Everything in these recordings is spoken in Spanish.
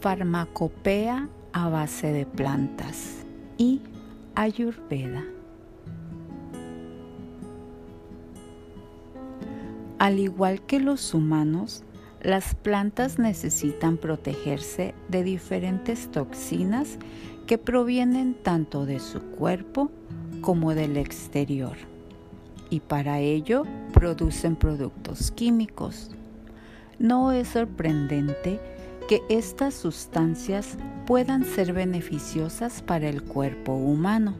farmacopea a base de plantas y ayurveda. Al igual que los humanos, las plantas necesitan protegerse de diferentes toxinas que provienen tanto de su cuerpo como del exterior y para ello producen productos químicos. No es sorprendente que estas sustancias puedan ser beneficiosas para el cuerpo humano,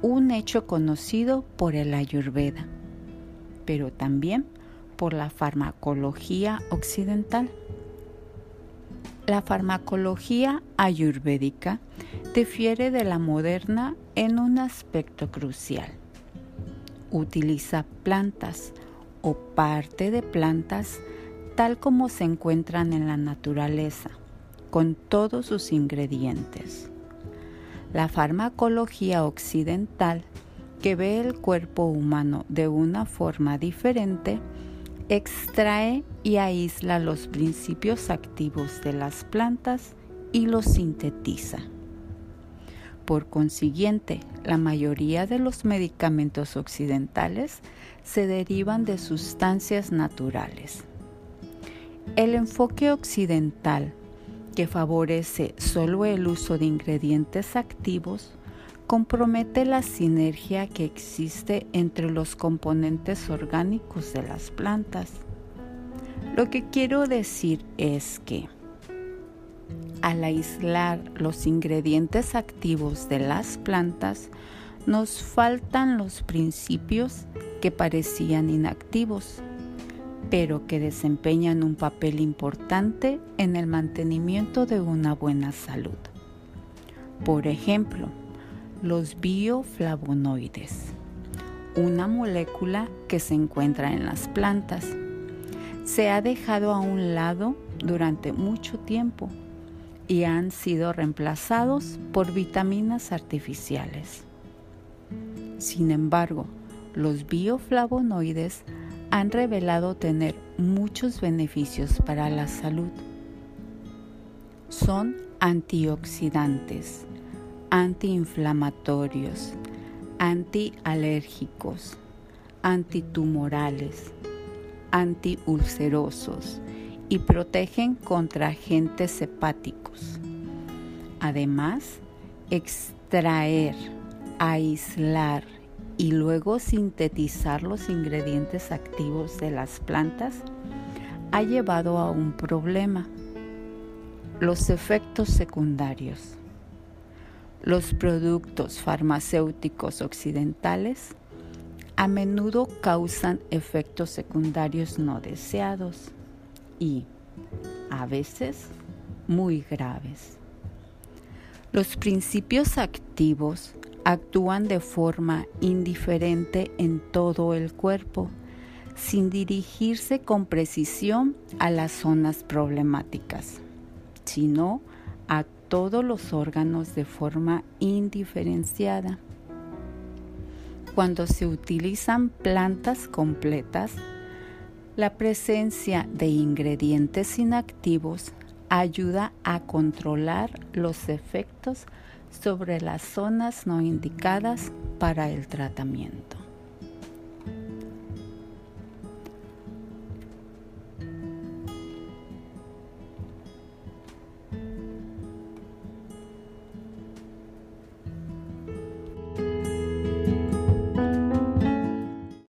un hecho conocido por el ayurveda, pero también por la farmacología occidental. La farmacología ayurvédica difiere de la moderna en un aspecto crucial. Utiliza plantas o parte de plantas tal como se encuentran en la naturaleza, con todos sus ingredientes. La farmacología occidental, que ve el cuerpo humano de una forma diferente, extrae y aísla los principios activos de las plantas y los sintetiza. Por consiguiente, la mayoría de los medicamentos occidentales se derivan de sustancias naturales. El enfoque occidental, que favorece solo el uso de ingredientes activos, compromete la sinergia que existe entre los componentes orgánicos de las plantas. Lo que quiero decir es que al aislar los ingredientes activos de las plantas, nos faltan los principios que parecían inactivos, pero que desempeñan un papel importante en el mantenimiento de una buena salud. Por ejemplo, los bioflavonoides, una molécula que se encuentra en las plantas. Se ha dejado a un lado durante mucho tiempo y han sido reemplazados por vitaminas artificiales. Sin embargo, los bioflavonoides han revelado tener muchos beneficios para la salud. Son antioxidantes, antiinflamatorios, antialérgicos, antitumorales, antiulcerosos y protegen contra agentes hepáticos. Además, extraer, aislar y luego sintetizar los ingredientes activos de las plantas ha llevado a un problema, los efectos secundarios. Los productos farmacéuticos occidentales a menudo causan efectos secundarios no deseados y, a veces, muy graves. Los principios activos actúan de forma indiferente en todo el cuerpo, sin dirigirse con precisión a las zonas problemáticas, sino a todos los órganos de forma indiferenciada. Cuando se utilizan plantas completas, la presencia de ingredientes inactivos ayuda a controlar los efectos sobre las zonas no indicadas para el tratamiento.